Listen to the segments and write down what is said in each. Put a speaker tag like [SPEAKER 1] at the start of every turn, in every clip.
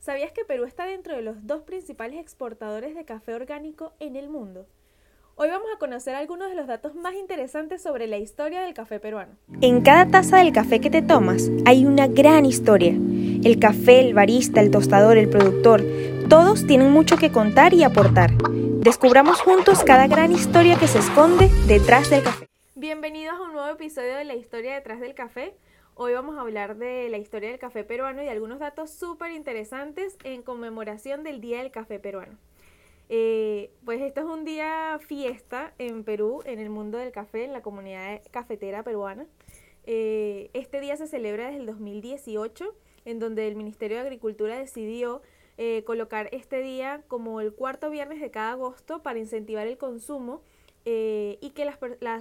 [SPEAKER 1] ¿Sabías que Perú está dentro de los dos principales exportadores de café orgánico en el mundo? Hoy vamos a conocer algunos de los datos más interesantes sobre la historia del café peruano.
[SPEAKER 2] En cada taza del café que te tomas hay una gran historia. El café, el barista, el tostador, el productor, todos tienen mucho que contar y aportar. Descubramos juntos cada gran historia que se esconde detrás del café.
[SPEAKER 1] Bienvenidos a un nuevo episodio de la historia detrás del café. Hoy vamos a hablar de la historia del café peruano y de algunos datos súper interesantes en conmemoración del Día del Café Peruano. Eh, pues esto es un día fiesta en Perú, en el mundo del café, en la comunidad cafetera peruana. Eh, este día se celebra desde el 2018, en donde el Ministerio de Agricultura decidió eh, colocar este día como el cuarto viernes de cada agosto para incentivar el consumo y que las,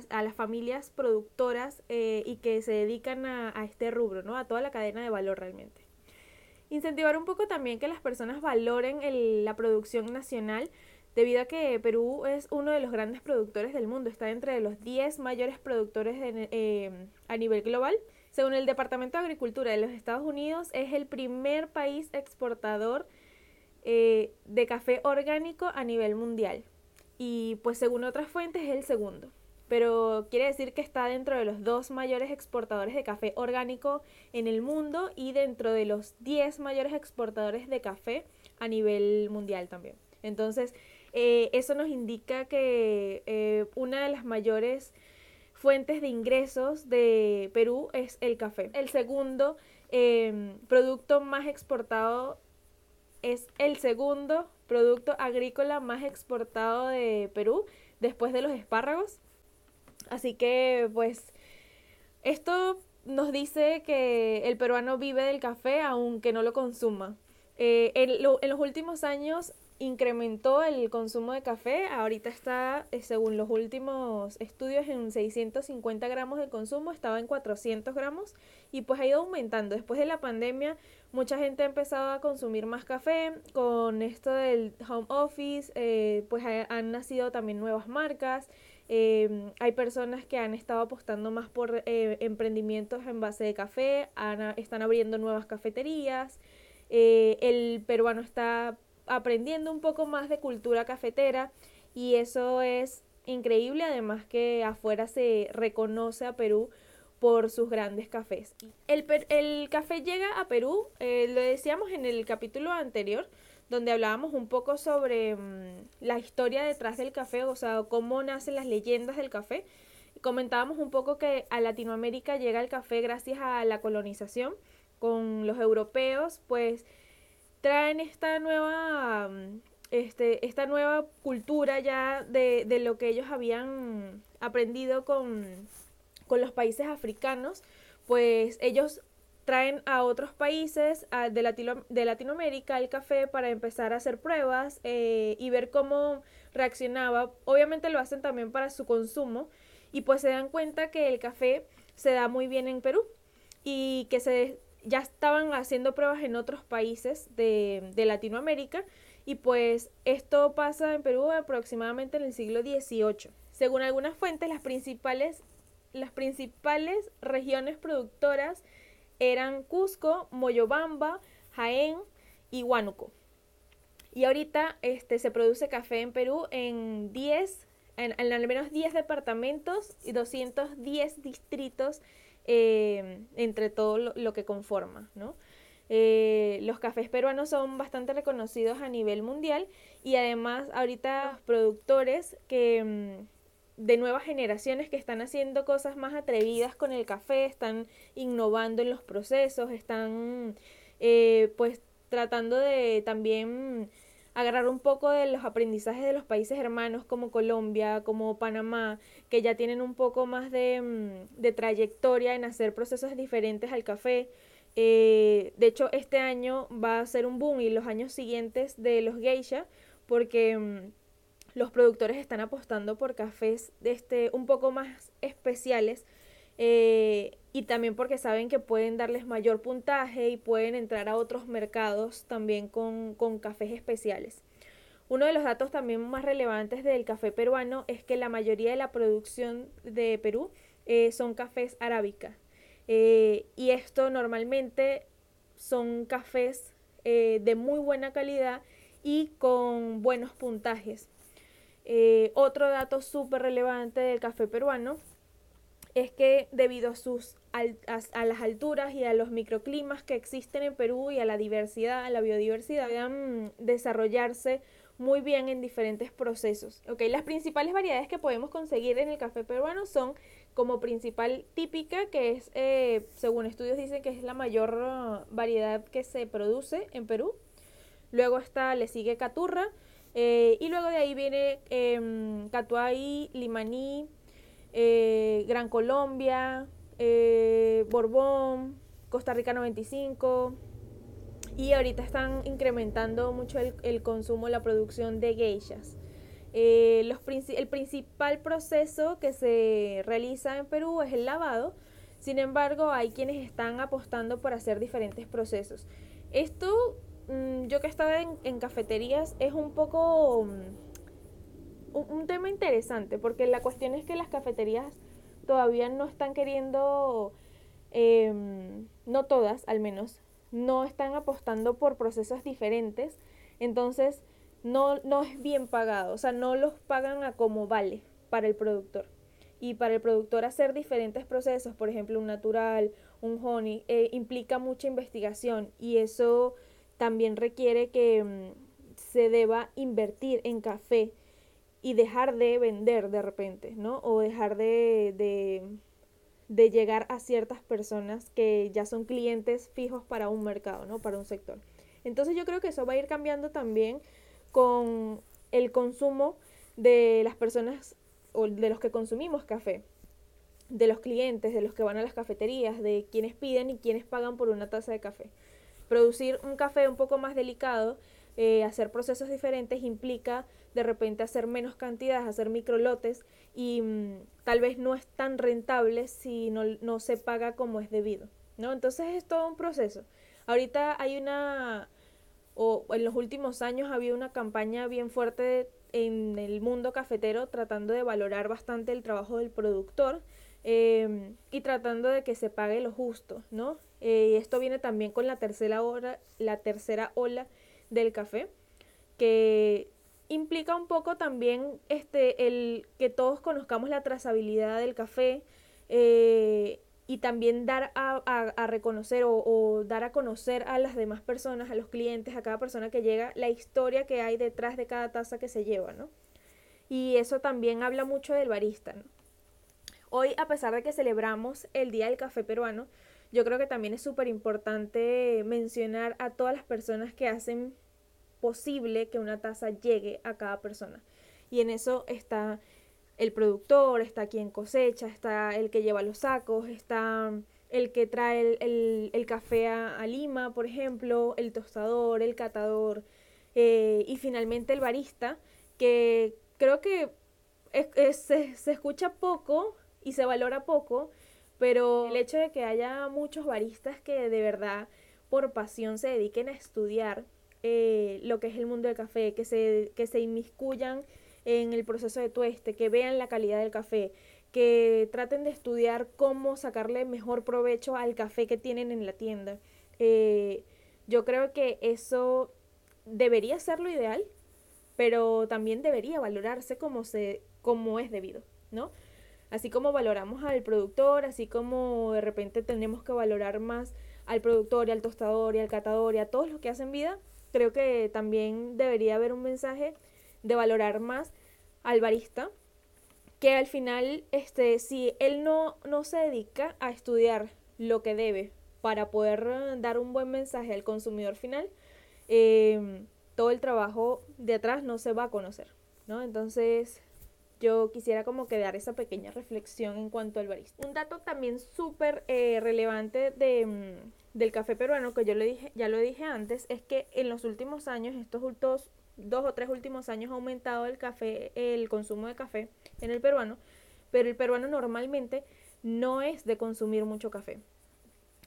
[SPEAKER 1] a las familias productoras y que se dedican a, este rubro, ¿no? a toda la cadena de valor realmente. Incentivar un poco también que las personas valoren la producción nacional, debido a que Perú es uno de los grandes productores del mundo, está entre los 10 mayores productores eh, a nivel global. Según el Departamento de Agricultura de los Estados Unidos, es el primer país exportador eh, de café orgánico a nivel mundial. Y pues según otras fuentes es el segundo pero quiere decir que está dentro de los dos mayores exportadores de café orgánico en el mundo y dentro de los 10 mayores exportadores de café a nivel mundial también. Entonces, eh, eso nos indica que eh, una de las mayores fuentes de ingresos de Perú es el café. El segundo em, producto más exportado es el segundo producto agrícola más exportado de Perú después de los espárragos. Así que pues esto nos dice que el peruano vive del café aunque no lo consuma. Eh, en, los últimos años incrementó el consumo de café, ahorita está, eh, según los últimos estudios, en 650 gramos de consumo, estaba en 400 gramos y pues ha ido aumentando. Después de la pandemia, mucha gente ha empezado a consumir más café, con esto del home office, eh, pues han nacido también nuevas marcas. Em, hay personas que han estado apostando más por eh, emprendimientos en base de café, están abriendo nuevas cafeterías. El peruano está aprendiendo un poco más de cultura cafetera y eso es increíble, además que afuera se reconoce a Perú por sus grandes cafés. El, el café llega a Perú, eh, lo decíamos en el capítulo anterior, donde hablábamos un poco sobre mm, la historia detrás del café, o sea, cómo nacen las leyendas del café. Comentábamos un poco que a Latinoamérica llega el café gracias a la colonización con los europeos, pues traen esta nueva, mm, este, esta nueva cultura ya de, de lo que ellos habían aprendido con, con los países africanos, pues ellos traen a otros países de, de, Latinoamérica el café para empezar a hacer pruebas eh, y ver cómo reaccionaba. Obviamente lo hacen también para su consumo y pues se dan cuenta que el café se da muy bien en Perú y que se ya estaban haciendo pruebas en otros países de, de Latinoamérica y pues esto pasa en Perú aproximadamente en el siglo XVIII. Según algunas fuentes, las principales, las principales regiones productoras eran Cusco, Moyobamba, Jaén y Huánuco. Y ahorita este, se produce café en Perú en 10, en, al menos 10 departamentos y 210 distritos eh, entre todo lo, que conforma. Eh, los cafés peruanos son bastante reconocidos a nivel mundial y además ahorita productores que mm, de nuevas generaciones que están haciendo cosas más atrevidas con el café, están innovando en los procesos, están eh, pues tratando de también agarrar un poco de los aprendizajes de los países hermanos como Colombia, como Panamá, que ya tienen un poco más de, mm, de trayectoria en hacer procesos diferentes al café. Eh, de hecho, este año va a ser un boom y los años siguientes de los geisha, porque mm, los productores están apostando por cafés este, un poco más especiales eh, y también porque saben que pueden darles mayor puntaje y pueden entrar a otros mercados también con, cafés especiales. Uno de los datos también más relevantes del café peruano es que la mayoría de la producción de Perú eh, son cafés arábica. Eh, y esto normalmente son cafés de muy buena calidad y con buenos puntajes. Otro dato súper relevante del café peruano es que debido a, sus a, las alturas y a los microclimas que existen en Perú y a la diversidad, a la biodiversidad, puedan desarrollarse muy bien en diferentes procesos. Okay, las principales variedades que podemos conseguir en el café peruano son como principal típica, que es, eh, según estudios dicen que es la mayor variedad que se produce en Perú. Luego está, le sigue Caturra, eh, y luego de ahí viene eh, Catuay, Limaní, eh, Gran Colombia, eh, Borbón, Costa Rica 95. Y ahorita están incrementando mucho el, consumo, la producción de geishas. Eh, el principal proceso que se realiza en Perú es el lavado. Sin embargo, hay quienes están apostando por hacer diferentes procesos. Esto, mm, yo que he estado en, cafeterías, es un poco... Mm, un, tema interesante, porque la cuestión es que las cafeterías todavía no están queriendo, em, no todas al menos, no están apostando por procesos diferentes, entonces no, no es bien pagado, o sea, no los pagan a como vale para el productor. Y para el productor hacer diferentes procesos, por ejemplo, un natural, un honey, eh, implica mucha investigación y eso también requiere que mm, se deba invertir en café y dejar de vender de repente, ¿no? O dejar de, de, de, llegar a ciertas personas que ya son clientes fijos para un mercado, ¿no? Para un sector. Entonces yo creo que eso va a ir cambiando también con el consumo de las personas o de los que consumimos café, de los clientes, de los que van a las cafeterías, de quienes piden y quienes pagan por una taza de café. Producir un café un poco más delicado, eh, hacer procesos diferentes implica de repente hacer menos cantidades, hacer microlotes y mm, tal vez no es tan rentable si no, no se paga como es debido, ¿no? Entonces es todo un proceso. Ahorita hay una, o en los últimos años había una campaña bien fuerte en el mundo cafetero tratando de valorar bastante el trabajo del productor em, y tratando de que se pague lo justo, ¿no? Eh, esto viene también con la tercera, hora, la tercera ola del café, que implica un poco también este, el que todos conozcamos la trazabilidad del café eh, y también dar a, reconocer o, dar a conocer a las demás personas, a los clientes, a cada persona que llega, la historia que hay detrás de cada taza que se lleva, ¿no? Y eso también habla mucho del barista, ¿no? Hoy, a pesar de que celebramos el Día del Café Peruano, yo creo que también es súper importante mencionar a todas las personas que hacen posible que una taza llegue a cada persona. Y en eso está el productor, está quien cosecha, está el que lleva los sacos, está el que trae el, café a, Lima, por ejemplo, el tostador, el catador eh, y finalmente el barista, que creo que se, se escucha poco y se valora poco, pero el hecho de que haya muchos baristas que de verdad por pasión se dediquen a estudiar eh, lo que es el mundo del café, que se, que se inmiscuyan en el proceso de tueste, que vean la calidad del café, que traten de estudiar cómo sacarle mejor provecho al café que tienen en la tienda. Eh, yo creo que eso debería ser lo ideal, pero también debería valorarse como, se, como es debido, ¿no? Así como valoramos al productor, así como de repente tenemos que valorar más al productor y al tostador y al catador y a todos los que hacen vida, creo que también debería haber un mensaje de valorar más al barista, que al final, este, si él no, no se dedica a estudiar lo que debe para poder eh, dar un buen mensaje al consumidor final, em, todo el trabajo de atrás no se va a conocer, ¿no? Entonces, yo quisiera como que dar esa pequeña reflexión en cuanto al barista. Un dato también súper eh, relevante de, mm, del café peruano, que yo lo dije, ya lo dije antes, es que en los últimos años, estos dos, dos o tres últimos años, ha aumentado el café, el consumo de café en el peruano, pero el peruano normalmente no es de consumir mucho café,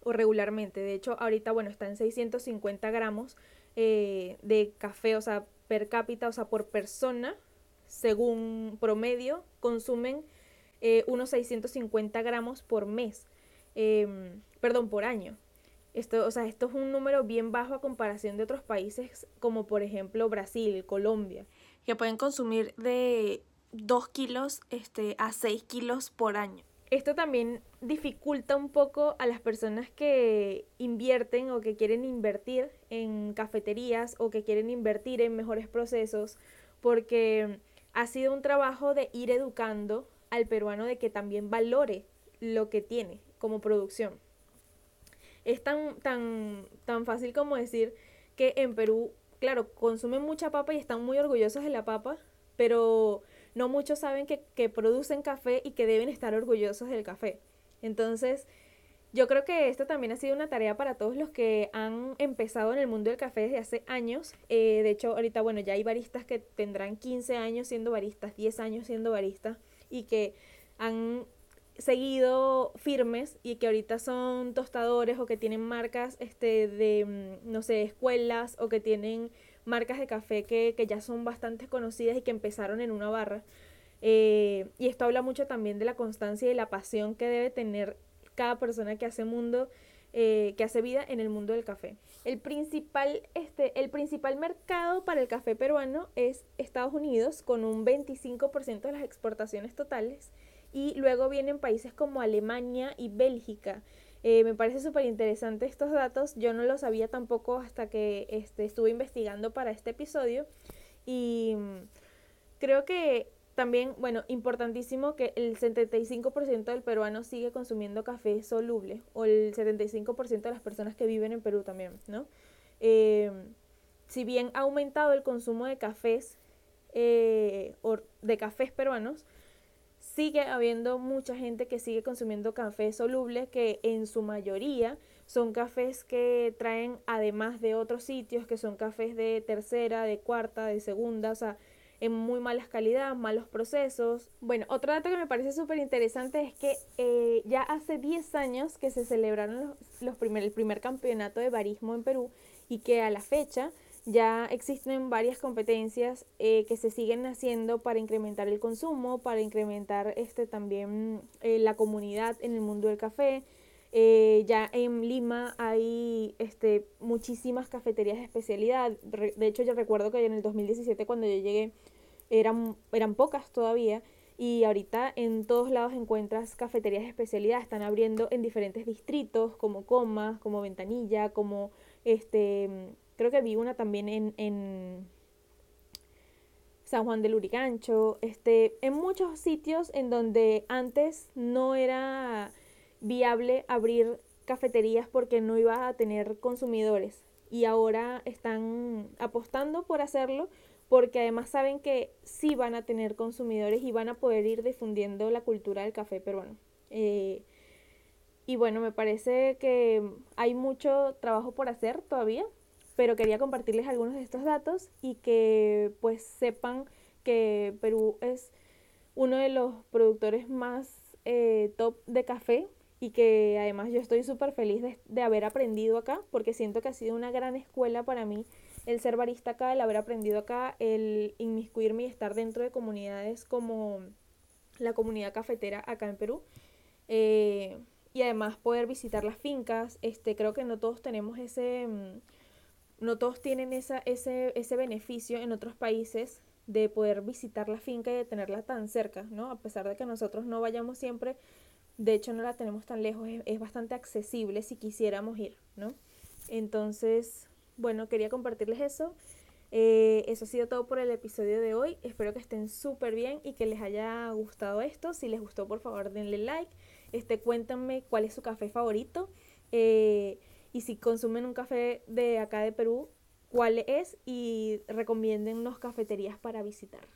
[SPEAKER 1] o regularmente. De hecho, ahorita, bueno, está en 650 gramos eh, de café, o sea, per cápita, o sea, por persona, según promedio, consumen eh, unos 650 gramos por mes, em, perdón, por año. Esto, o sea, esto es un número bien bajo a comparación de otros países como por ejemplo Brasil, Colombia, que pueden consumir de 2 kilos este, a 6 kilos por año. Esto también dificulta un poco a las personas que invierten o que quieren invertir en cafeterías o que quieren invertir en mejores procesos porque ha sido un trabajo de ir educando al peruano de que también valore lo que tiene como producción. Es tan, tan, tan fácil como decir que en Perú, claro, consumen mucha papa y están muy orgullosos de la papa, pero no muchos saben que, que producen café y que deben estar orgullosos del café. Entonces, yo creo que esto también ha sido una tarea para todos los que han empezado en el mundo del café desde hace años. Eh, de hecho, ahorita, bueno, ya hay baristas que tendrán 15 años siendo baristas, 10 años siendo baristas y que han seguido firmes y que ahorita son tostadores o que tienen marcas este, de, mm, no sé, escuelas o que tienen marcas de café que, que ya son bastante conocidas y que empezaron en una barra. Eh, y esto habla mucho también de la constancia y la pasión que debe tener cada persona que hace mundo, eh, que hace vida en el mundo del café. El principal, este, el principal mercado para el café peruano es Estados Unidos, con un 25% de las exportaciones totales. Y luego vienen países como Alemania y Bélgica. Eh, me parece súper interesante estos datos. Yo no lo sabía tampoco hasta que este, estuve investigando para este episodio. Y mm, creo que también, bueno, importantísimo que el 75% del peruano sigue consumiendo café soluble, o el 75% de las personas que viven en Perú también, ¿no? Eh, si bien ha aumentado el consumo de cafés, eh, o de cafés peruanos, sigue habiendo mucha gente que sigue consumiendo café soluble, que en su mayoría son cafés que traen, además de otros sitios, que son cafés de tercera, de cuarta, de segunda, o sea, en muy malas calidades, malos procesos. Bueno, otro dato que me parece súper interesante es que eh, ya hace 10 años que se celebraron los, primer, el primer campeonato de barismo en Perú y que a la fecha ya existen varias competencias eh, que se siguen haciendo para incrementar el consumo, para incrementar este también eh, la comunidad en el mundo del café. ya en Lima hay este, muchísimas cafeterías de especialidad. de hecho, yo recuerdo que en el 2017 cuando yo llegué eran, eran pocas todavía y ahorita en todos lados encuentras cafeterías de especialidad, están abriendo en diferentes distritos como Comas, como Ventanilla, como este, creo que vi una también en, en San Juan del Urigancho, este, en muchos sitios en donde antes no era viable abrir cafeterías porque no iba a tener consumidores y ahora están apostando por hacerlo porque además saben que sí van a tener consumidores y van a poder ir difundiendo la cultura del café peruano. Eh, y bueno, me parece que hay mucho trabajo por hacer todavía, pero quería compartirles algunos de estos datos y que pues sepan que Perú es uno de los productores más eh, top de café y que además yo estoy súper feliz de, de haber aprendido acá porque siento que ha sido una gran escuela para mí el ser barista acá, el haber aprendido acá, el inmiscuirme y estar dentro de comunidades como la comunidad cafetera acá en Perú. Eh, y además poder visitar las fincas, este, creo que no todos tenemos ese, mm, no todos tienen esa, ese, ese beneficio en otros países de poder visitar la finca y de tenerla tan cerca, ¿no? A pesar de que nosotros no vayamos siempre, de hecho no la tenemos tan lejos, es, es bastante accesible si quisiéramos ir, ¿no? Entonces, bueno, quería compartirles eso. Eh, eso ha sido todo por el episodio de hoy. Espero que estén súper bien y que les haya gustado esto. Si les gustó, por favor, denle like. Este, cuéntenme cuál es su café favorito. Eh, y si consumen un café de acá de Perú, cuál es y recomienden cafeterías para visitar.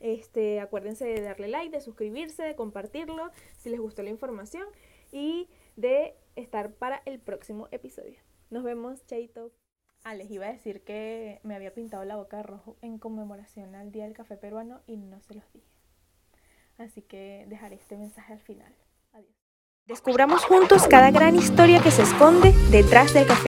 [SPEAKER 1] Este, acuérdense de darle like, de suscribirse, de compartirlo si les gustó la información y de estar para el próximo episodio. Nos vemos, chaito. Ah, les iba a decir que me había pintado la boca de rojo en conmemoración al Día del Café Peruano y no se los dije. Así que dejaré este mensaje al final. Adiós.
[SPEAKER 2] Descubramos juntos cada gran historia que se esconde detrás del café.